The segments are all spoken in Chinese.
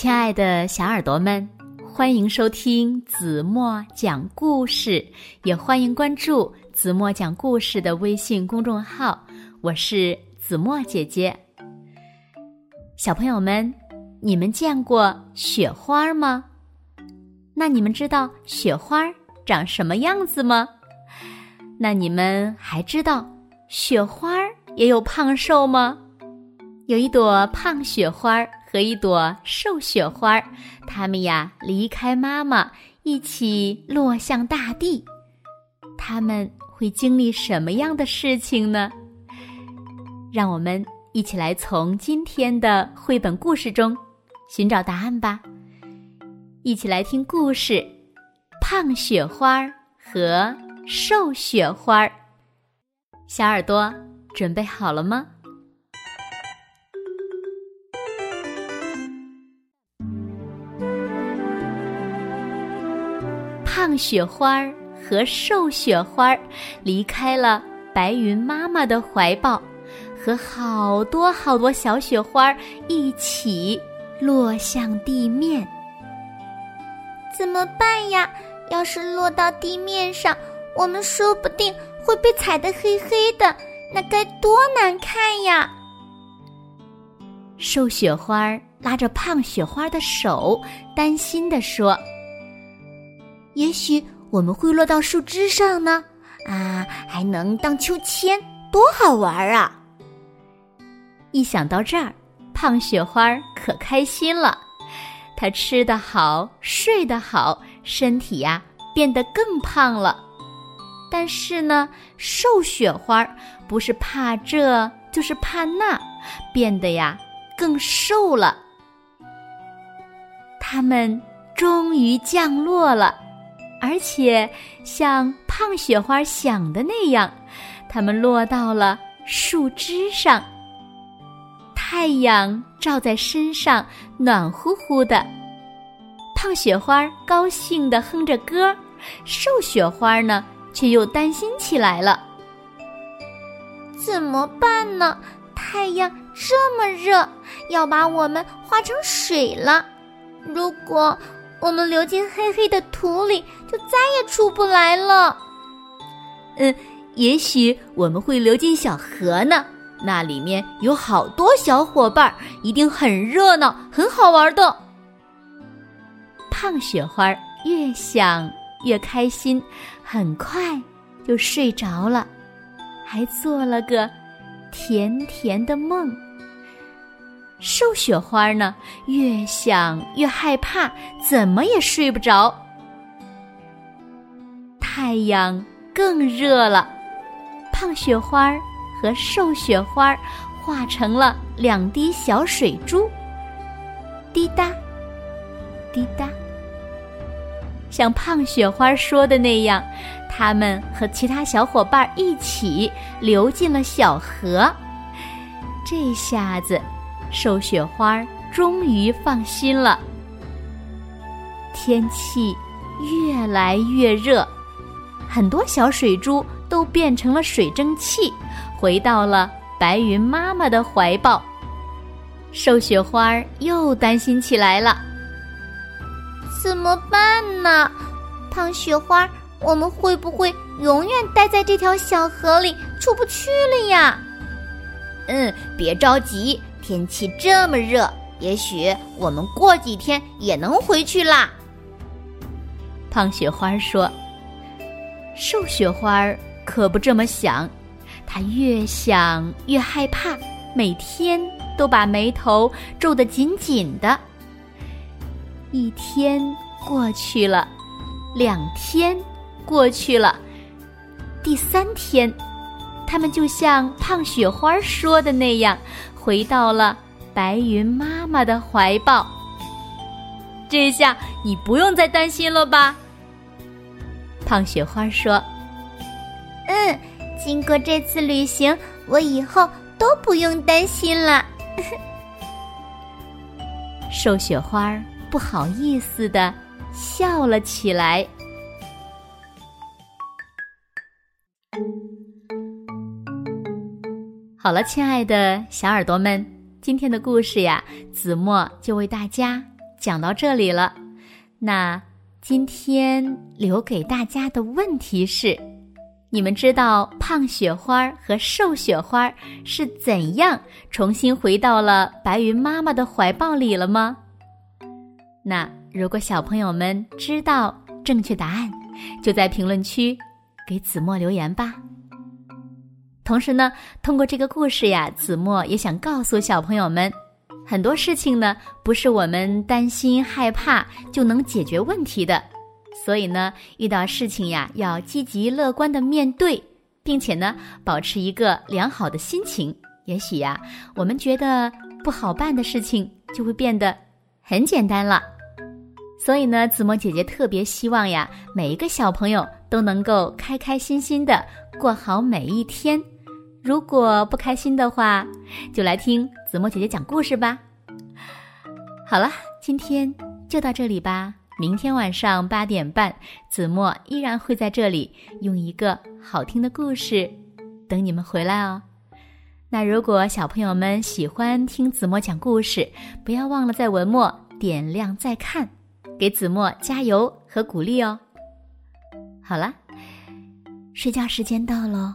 亲爱的小耳朵们，欢迎收听子墨讲故事，也欢迎关注子墨讲故事的微信公众号。我是子墨姐姐。小朋友们，你们见过雪花吗？那你们知道雪花长什么样子吗？那你们还知道雪花也有胖瘦吗？有一朵胖雪花。和一朵瘦雪花，它们呀离开妈妈，一起落向大地。它们会经历什么样的事情呢？让我们一起来从今天的绘本故事中寻找答案吧。一起来听故事《胖雪花和瘦雪花》。小耳朵准备好了吗？胖雪花和瘦雪花离开了白云妈妈的怀抱，和好多好多小雪花一起落向地面。怎么办呀？要是落到地面上，我们说不定会被踩得黑黑的，那该多难看呀！瘦雪花拉着胖雪花的手，担心地说。也许我们会落到树枝上呢，啊，还能荡秋千，多好玩啊！一想到这儿，胖雪花可开心了。它吃得好，睡得好，身体呀变得更胖了。但是呢，瘦雪花不是怕这就是怕那，变得呀更瘦了。它们终于降落了。而且像胖雪花想的那样，它们落到了树枝上。太阳照在身上，暖乎乎的。胖雪花高兴地哼着歌，瘦雪花呢却又担心起来了。怎么办呢？太阳这么热，要把我们化成水了。如果……我们流进黑黑的土里，就再也出不来了。嗯，也许我们会流进小河呢，那里面有好多小伙伴，一定很热闹，很好玩的。胖雪花越想越开心，很快就睡着了，还做了个甜甜的梦。瘦雪花呢，越想越害怕，怎么也睡不着。太阳更热了，胖雪花和瘦雪花化成了两滴小水珠，滴答，滴答。像胖雪花说的那样，它们和其他小伙伴一起流进了小河。这下子。瘦雪花终于放心了。天气越来越热，很多小水珠都变成了水蒸气，回到了白云妈妈的怀抱。瘦雪花又担心起来了：怎么办呢？胖雪花，我们会不会永远待在这条小河里，出不去了呀？嗯，别着急。天气这么热，也许我们过几天也能回去啦。胖雪花说：“瘦雪花可不这么想，它越想越害怕，每天都把眉头皱得紧紧的。一天过去了，两天过去了，第三天，他们就像胖雪花说的那样。”回到了白云妈妈的怀抱。这下你不用再担心了吧？胖雪花说：“嗯，经过这次旅行，我以后都不用担心了。”瘦雪花不好意思的笑了起来。好了，亲爱的小耳朵们，今天的故事呀，子墨就为大家讲到这里了。那今天留给大家的问题是：你们知道胖雪花和瘦雪花是怎样重新回到了白云妈妈的怀抱里了吗？那如果小朋友们知道正确答案，就在评论区给子墨留言吧。同时呢，通过这个故事呀，子墨也想告诉小朋友们。很多事情呢，不是我们担心害怕就能解决问题的，所以呢，遇到事情呀，要积极乐观的面对，并且呢，保持一个良好的心情。也许呀，我们觉得不好办的事情就会变得很简单了。所以呢，子墨姐姐特别希望呀，每一个小朋友都能够开开心心的过好每一天。如果不开心的话，就来听子墨姐姐讲故事吧。好了，今天就到这里吧。明天晚上八点半，子墨依然会在这里用一个好听的故事等你们回来哦。那如果小朋友们喜欢听子墨讲故事，不要忘了在文末点亮再看，给子墨加油和鼓励哦。好了，睡觉时间到喽。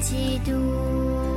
几度。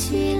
起来。